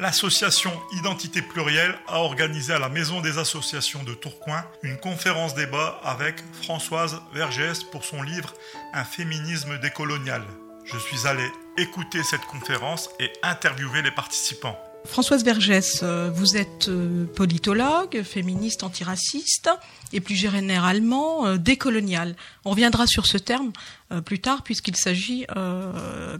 L'association Identité Plurielle a organisé à la Maison des Associations de Tourcoing une conférence débat avec Françoise Vergès pour son livre Un féminisme décolonial. Je suis allé écouter cette conférence et interviewer les participants. Françoise Vergès, euh, vous êtes euh, politologue, féministe antiraciste et plus généralement euh, décoloniale. On reviendra sur ce terme plus tard puisqu'il s'agit,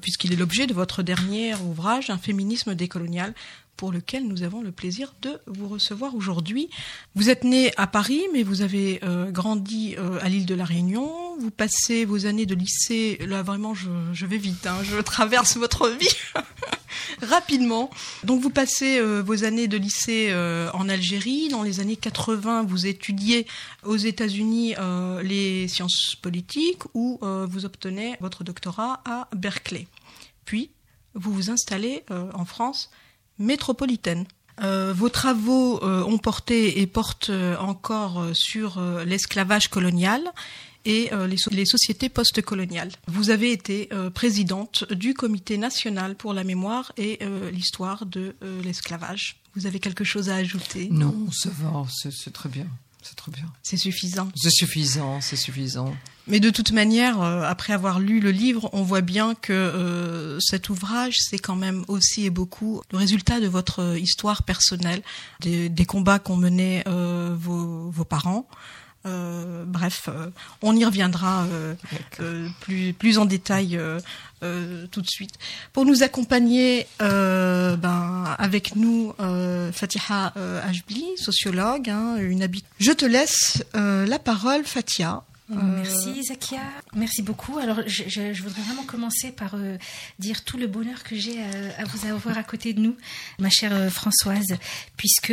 puisqu'il est l'objet de votre dernier ouvrage, Un féminisme décolonial, pour lequel nous avons le plaisir de vous recevoir aujourd'hui. Vous êtes né à Paris, mais vous avez grandi à l'île de la Réunion. Vous passez vos années de lycée, là vraiment je, vais vite, hein, je traverse votre vie. rapidement. Donc vous passez euh, vos années de lycée euh, en Algérie. Dans les années 80, vous étudiez aux États-Unis euh, les sciences politiques où vous obtenez votre doctorat à Berkeley. Puis vous vous installez en France métropolitaine. vos travaux ont porté et portent encore sur l'esclavage colonial et euh, les, sociétés postcoloniales. Vous avez été euh, présidente du Comité national pour la mémoire et euh, l'histoire de l'esclavage. Vous avez quelque chose à ajouter? Non, ça va, c'est très bien. C'est très bien. C'est suffisant. C'est suffisant, c'est suffisant. Mais de toute manière, après avoir lu le livre, on voit bien que cet ouvrage, c'est quand même aussi et beaucoup le résultat de votre histoire personnelle, des, combats qu'ont menés vos, vos, parents, euh, bref, euh, on y reviendra euh, plus, plus en détail tout de suite. Pour nous accompagner, ben, avec nous, Fatiha Ajbli, sociologue, hein, une Je te laisse la parole, Fatia. Euh, merci Zakia, merci beaucoup. Alors je, je, voudrais vraiment commencer par euh, dire tout le bonheur que j'ai euh, à, vous avoir à côté de nous, ma chère Françoise, puisque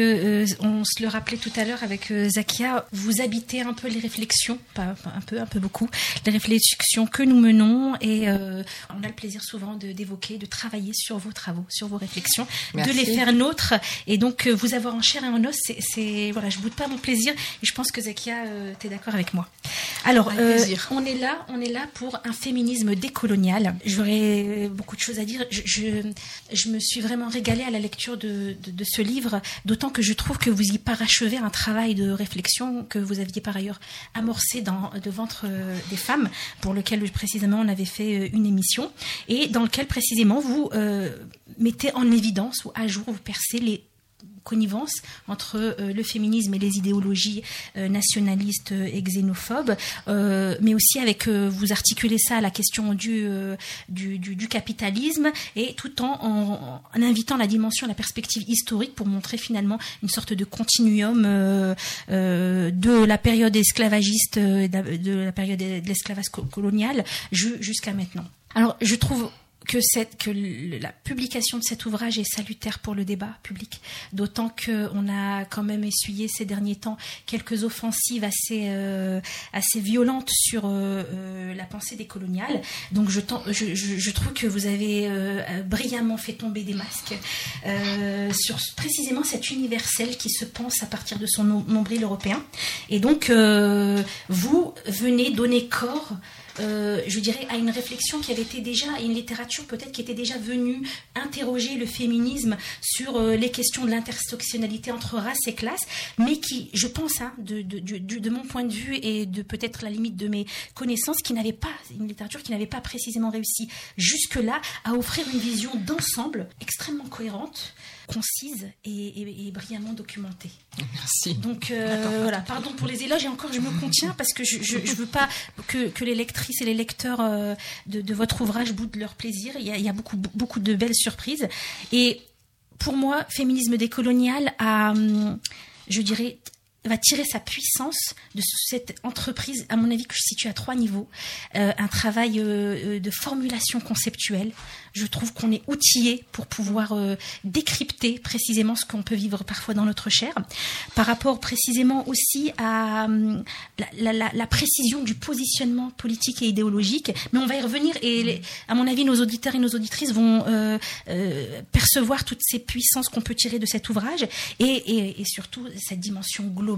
on se le rappelait tout à l'heure avec Zakia, vous habitez un peu les réflexions, pas, un peu, un peu beaucoup, les réflexions que nous menons et on a le plaisir souvent d'évoquer, de, travailler sur vos travaux, sur vos réflexions, de les faire nôtres et donc vous avoir en chair et en os, c'est voilà, je boude pas mon plaisir et je pense que Zakia, tu es d'accord avec moi. Alors, euh, on est là, on est là pour un féminisme décolonial. J'aurais beaucoup de choses à dire. Je, je, me suis vraiment régalée à la lecture de, de, ce livre, d'autant que je trouve que vous y parachevez un travail de réflexion que vous aviez par ailleurs amorcé dans de ventre euh, des femmes, pour lequel précisément on avait fait euh, une émission, et dans lequel précisément vous mettez en évidence ou à jour, vous percez les connivence entre euh, le féminisme et les idéologies euh, nationalistes et xénophobes, euh, mais aussi avec vous articulez ça à la question du, du, capitalisme et tout en, en, invitant la dimension, la perspective historique pour montrer finalement une sorte de continuum de la période esclavagiste, de la période de l'esclavage colonial jusqu'à maintenant. Alors, je trouve que, la publication de cet ouvrage est salutaire pour le débat public, d'autant qu'on a quand même essuyé ces derniers temps quelques offensives assez, euh, violentes sur euh, euh, la pensée des coloniales. Donc je, trouve que vous avez brillamment fait tomber des masques sur précisément cet universel qui se pense à partir de son nombril européen. Et donc vous venez donner corps euh, je dirais, à une réflexion qui avait été déjà, à une littérature peut-être qui était déjà venue interroger le féminisme sur euh, les questions de l'intersectionnalité entre races et classes, mais qui, je pense, hein, de, de, de, mon point de vue et de peut-être la limite de mes connaissances, qui n'avait pas, une littérature qui n'avait pas précisément réussi jusque-là à offrir une vision d'ensemble extrêmement cohérente concise et, brillamment documentée. Merci. Donc euh, voilà, pardon pour les éloges et encore je me contiens parce que je ne veux pas que, que, les lectrices et les lecteurs euh, de, votre ouvrage boudent leur plaisir. Il y a, il y a beaucoup, beaucoup de belles surprises. Et pour moi, féminisme décolonial a, hum, je dirais, va tirer sa puissance de cette entreprise, à mon avis, que je situe à trois niveaux. Euh, un travail euh, euh, de formulation conceptuelle. Je trouve qu'on est outillé pour pouvoir décrypter précisément ce qu'on peut vivre parfois dans notre chair. Par rapport précisément aussi à hum, la, précision du positionnement politique et idéologique. Mais on va y revenir et à mon avis, nos auditeurs et nos auditrices vont percevoir toutes ces puissances qu'on peut tirer de cet ouvrage et, et surtout cette dimension globale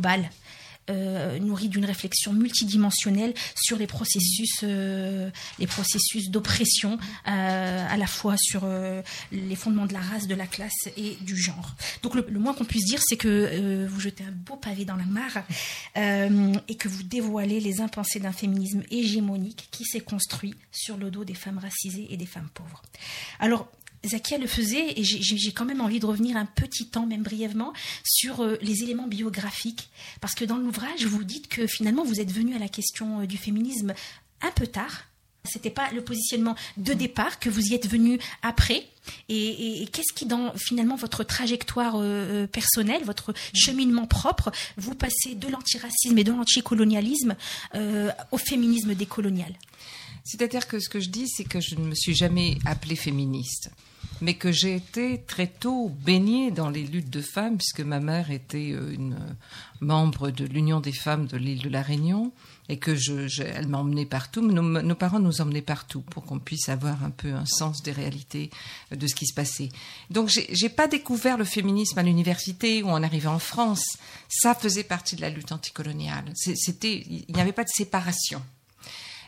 euh, nourri d'une réflexion multidimensionnelle sur les processus, euh, les processus d'oppression, euh, à la fois sur euh, les fondements de la race, de la classe et du genre. Donc le, le moins qu'on puisse dire, c'est que vous jetez un beau pavé dans la mare et que vous dévoilez les impensés d'un féminisme hégémonique qui s'est construit sur le dos des femmes racisées et des femmes pauvres. Alors, Zakia le faisait, et j'ai- quand même envie de revenir un petit temps, même brièvement, sur euh, les éléments biographiques. Parce que dans l'ouvrage, vous dites que finalement, vous êtes venu à la question euh, du féminisme un peu tard. C'était pas le positionnement de départ, que vous y êtes venu après. Et, et- et qu'est-ce qui, dans finalement votre trajectoire euh, euh, personnelle, votre cheminement propre, vous passez de l'antiracisme et de l'anticolonialisme euh, au féminisme décolonial? C'est-à-dire que ce que je dis, c'est que je ne me suis jamais appelée féministe, mais que j'ai été très tôt baignée dans les luttes de femmes, puisque ma mère était euh, une euh, membre de l'Union des femmes de l'île de la Réunion, et que je, je- elle m'a emmenée partout. Nos, parents nous emmenaient partout pour qu'on puisse avoir un peu un sens des réalités euh, de ce qui se passait. Donc j'ai pas découvert le féminisme à l'université ou en arrivant en France. Ça faisait partie de la lutte anticoloniale. C'était, il n'y avait pas de séparation.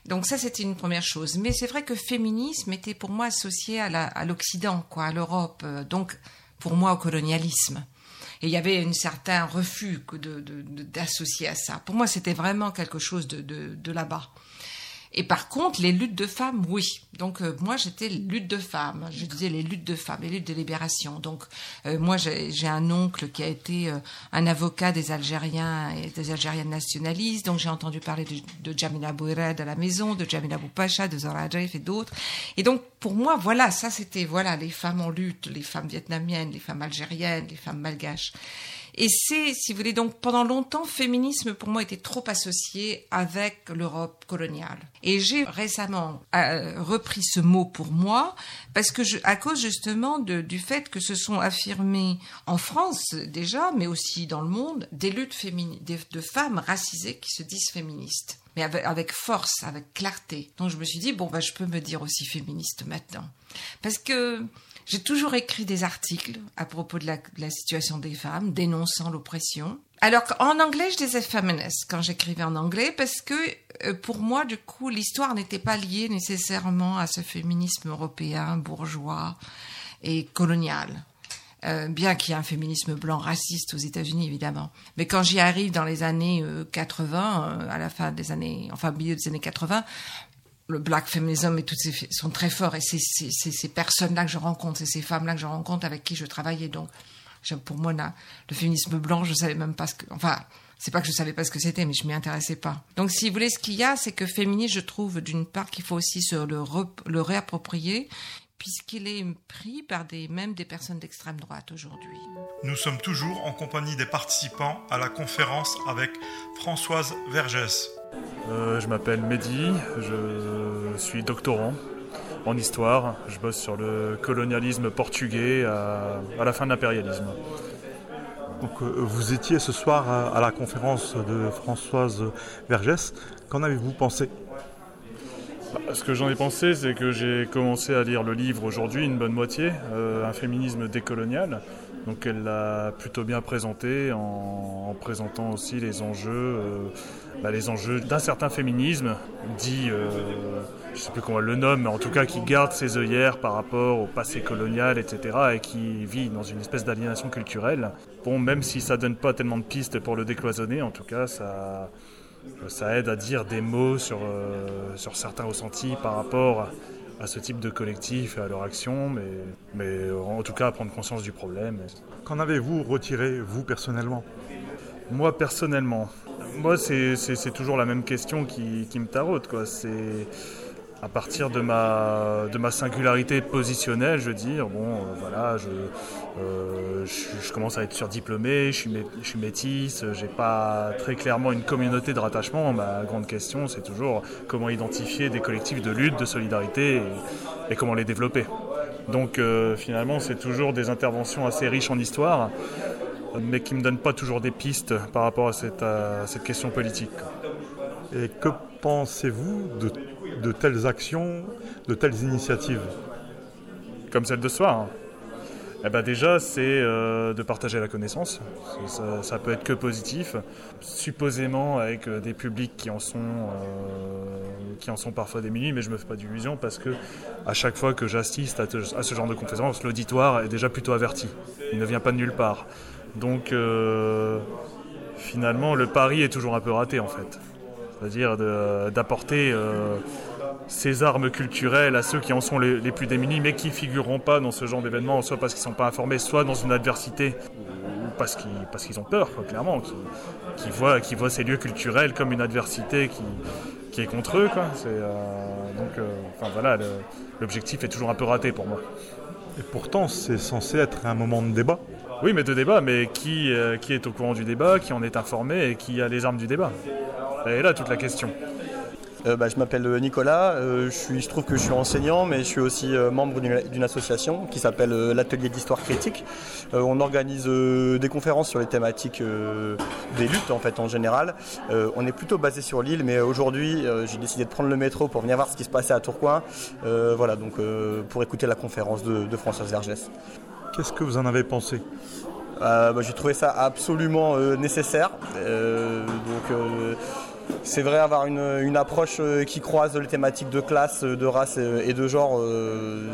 Donc ça, c'était une première chose. Mais c'est vrai que féminisme était pour moi associé à la- à l'Occident, quoi, à l'Europe. euh, Donc pour moi au colonialisme. Et il y avait un certain refus que de- de- d'associer à ça. Pour moi, c'était vraiment quelque chose de là-bas. Et par contre, les luttes de femmes, oui. Donc euh, moi, j'étais lutte de femmes. Je disais les luttes de femmes, les luttes de libération. Donc euh, moi, j'ai un oncle qui a été euh, un avocat des Algériens et des Algériennes nationalistes. Donc j'ai entendu parler de, de Jamila Boured à la maison, de Jamila Boupacha, de Zora Adjef et d'autres. Et donc pour moi, voilà, ça c'était voilà les femmes en lutte, les femmes vietnamiennes, les femmes algériennes, les femmes malgaches. Et c'est, si vous voulez, donc pendant longtemps, féminisme pour moi était trop associé avec l'Europe coloniale. Et j'ai récemment euh, repris ce mot pour moi parce que je, à cause justement du fait que se sont affirmées en France déjà, mais aussi dans le monde, des luttes féminines, des- de femmes racisées qui se disent féministes mais avec, avec force, avec clarté. Donc je me suis dit, bon, bah, je peux me dire aussi féministe maintenant. Parce que j'ai toujours écrit des articles à propos de la, situation des femmes, dénonçant l'oppression. Alors qu'en anglais, je disais feminist quand j'écrivais en anglais, parce que euh, pour moi, du coup, l'histoire n'était pas liée nécessairement à ce féminisme européen, bourgeois et colonial. Euh, bien qu'il y ait un féminisme blanc raciste aux États-Unis, évidemment. Mais quand j'y arrive dans les années euh, 80, euh, à la fin des années, enfin, milieu des années 80, le black feminism et toutes ces sont très forts et c'est ces personnes-là que je rencontre, c'est ces femmes-là que je rencontre avec qui je travaillais. Donc, pour moi, le féminisme blanc, je savais même pas ce que, enfin, c'est pas que je savais pas ce que c'était, mais je m'y intéressais pas. Donc, si vous voulez, ce qu'il y a, c'est que féministe, je trouve, d'une part, qu'il faut aussi le, le réapproprier, puisqu'il est pris par des, même des personnes d'extrême droite aujourd'hui. Nous sommes toujours en compagnie des participants à la conférence avec Françoise Vergès. Euh, je m'appelle Mehdi, je suis doctorant en histoire. Je bosse sur le colonialisme portugais à, à la fin de l'impérialisme. Donc, euh, vous étiez ce soir à, à la conférence de Françoise Vergès. Qu'en avez-vous pensé? Bah, Ce que j'en ai pensé, c'est que j'ai commencé à lire le livre aujourd'hui, une bonne moitié, euh, Un féminisme décolonial. Donc elle l'a plutôt bien présenté en, en présentant aussi les enjeux, euh, bah, les enjeux d'un certain féminisme dit, euh, je sais plus comment elle le nomme, mais en tout cas qui garde ses œillères par rapport au passé colonial, etc. et qui vit dans une espèce d'aliénation culturelle. Bon, même si ça donne pas tellement de pistes pour le décloisonner, en tout cas ça, ça aide à dire des mots sur, euh, sur certains ressentis par rapport à ce type de collectif et à leur action, mais, mais en tout cas à prendre conscience du problème. Qu'en avez-vous retiré, vous, personnellement? Moi personnellement, moi c'est toujours la même question qui, qui me taraude. quoi. C'est à partir de ma, de ma singularité positionnelle, je veux dire, bon, euh, voilà, je, euh, je, commence à être surdiplômé, je suis, mé- je suis métisse, j'ai pas très clairement une communauté de rattachement. Ma grande question, c'est toujours comment identifier des collectifs de lutte, de solidarité et, comment les développer. Donc euh, finalement, c'est toujours des interventions assez riches en histoire, mais qui me donnent pas toujours des pistes par rapport à cette, à cette question politique. Et que pensez-vous de, telles actions, de telles initiatives? Comme celle de ce soir. eh ben Déjà, c'est euh, de partager la connaissance. Ça, peut être que positif. Supposément avec euh, des publics qui en sont, euh, qui en sont parfois démunis, mais je me fais pas d'illusions parce que à chaque fois que j'assiste à, ce genre de conférence, l'auditoire est déjà plutôt averti. Il ne vient pas de nulle part. Donc finalement, le pari est toujours un peu raté en fait. C'est-à-dire d'apporter euh, ces armes culturelles à ceux qui en sont les, les plus démunis, mais qui figureront pas dans ce genre d'événement, soit parce qu'ils sont pas informés, soit dans une adversité, ou parce qu'ils parce qu'ils ont peur, quoi, clairement, qui, qui, voient, qui voient ces lieux culturels comme une adversité qui, qui est contre eux. Quoi. Euh, donc, euh, enfin voilà, l'objectif est toujours un peu raté pour moi. Et pourtant, c'est censé être un moment de débat. Oui, mais de débat, mais qui, euh, qui est au courant du débat, qui en est informé et qui a les armes du débat Et là toute la question. Euh, bah, je m'appelle Nicolas, euh, je, suis, je trouve que je suis enseignant, mais je suis aussi euh, membre d'une association qui s'appelle euh, l'Atelier d'Histoire Critique. Euh, on organise des conférences sur les thématiques des luttes en fait en général. on est plutôt basé sur l'île, mais aujourd'hui j'ai décidé de prendre le métro pour venir voir ce qui se passait à Tourcoing. voilà, donc pour écouter la conférence de, de Françoise Vergès. Qu'est-ce que vous en avez pensé? Bah, J'ai trouvé ça absolument nécessaire. donc c'est vrai avoir une, une, approche euh, qui croise les thématiques de classe, de race et de genre, euh,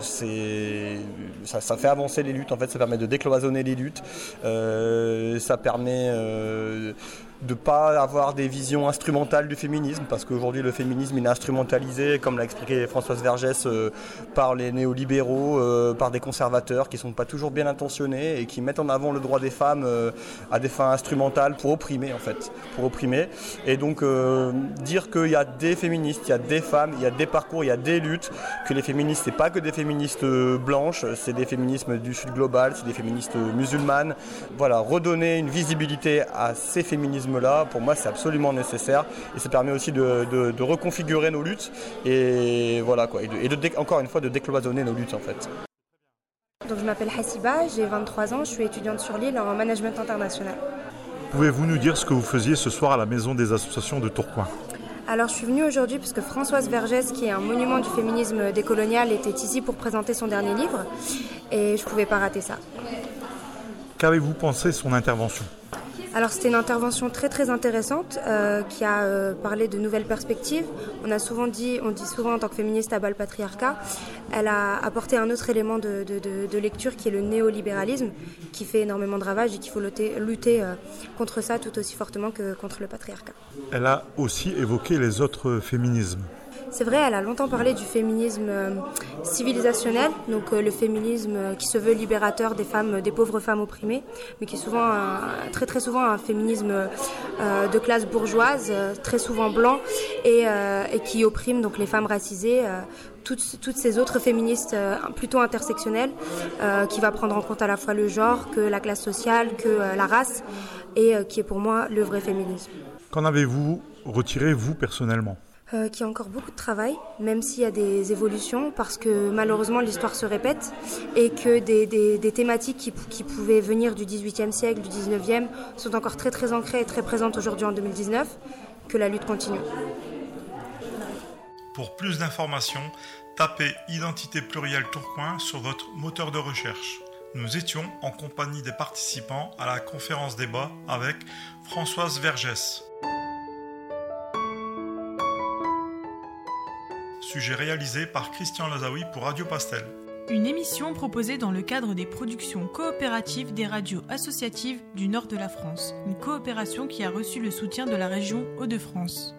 ça, ça, fait avancer les luttes, en fait ça permet de décloisonner les luttes, euh, ça permet euh, de ne pas avoir des visions instrumentales du féminisme, parce qu'aujourd'hui le féminisme est instrumentalisé, comme l'a expliqué Françoise Vergès, euh, par les néolibéraux, euh, par des conservateurs qui ne sont pas toujours bien intentionnés et qui mettent en avant le droit des femmes euh, à des fins instrumentales pour opprimer en fait, pour opprimer. Et donc dire qu'il y a des féministes, il y a des femmes, il y a des parcours, il y a des luttes, que les féministes c'est pas que des féministes blanches, c'est des féminismes du sud global, c'est des féministes musulmanes. Voilà, redonner une visibilité à ces féminismes pour moi, c'est absolument nécessaire. Et ça permet aussi de, de, de, reconfigurer nos luttes et voilà quoi, et, de, et de, encore une fois de décloisonner nos luttes en fait. Donc je m'appelle Hassiba, j'ai 23 ans, je suis étudiante sur l'île en management international. Pouvez-vous nous dire ce que vous faisiez ce soir à la maison des associations de Tourcoing? Alors je suis venue aujourd'hui parce que Françoise Vergès, qui est un monument du féminisme décolonial, était ici pour présenter son dernier livre et je ne pouvais pas rater ça. Qu'avez-vous pensé de son intervention? Alors c'était une intervention très très intéressante euh, qui a euh, parlé de nouvelles perspectives. On a souvent dit, on dit souvent en tant que féministe à bas le patriarcat. Elle a apporté un autre élément de, lecture qui est le néolibéralisme, qui fait énormément de ravages et qu'il faut lutter, lutter euh, contre ça tout aussi fortement que contre le patriarcat. Elle a aussi évoqué les autres féminismes. C'est vrai, elle a longtemps parlé du féminisme euh, civilisationnel, donc euh, le féminisme euh, qui se veut libérateur des femmes, des pauvres femmes opprimées, mais qui est souvent un, très très souvent un féminisme de classe bourgeoise, très souvent blanc, et, qui opprime donc les femmes racisées. Toutes, toutes, ces autres féministes plutôt intersectionnelles, qui va prendre en compte à la fois le genre, que la classe sociale, que la race, et qui est pour moi le vrai féminisme. Qu'en avez-vous retiré, vous, personnellement? Euh, qui a encore beaucoup de travail, même s'il y a des évolutions, parce que malheureusement l'histoire se répète et que des, des, thématiques qui, qui, pouvaient venir du XVIIIe siècle, du XIXe, sont encore très très ancrées et très présentes aujourd'hui en 2019, que la lutte continue. Pour plus d'informations, tapez Identité plurielle Tourcoing sur votre moteur de recherche. Nous étions en compagnie des participants à la conférence débat avec Françoise Vergès. Sujet réalisé par Christian Lazaoui pour Radio Pastel. Une émission proposée dans le cadre des productions coopératives des radios associatives du nord de la France. Une coopération qui a reçu le soutien de la région Hauts-de-France.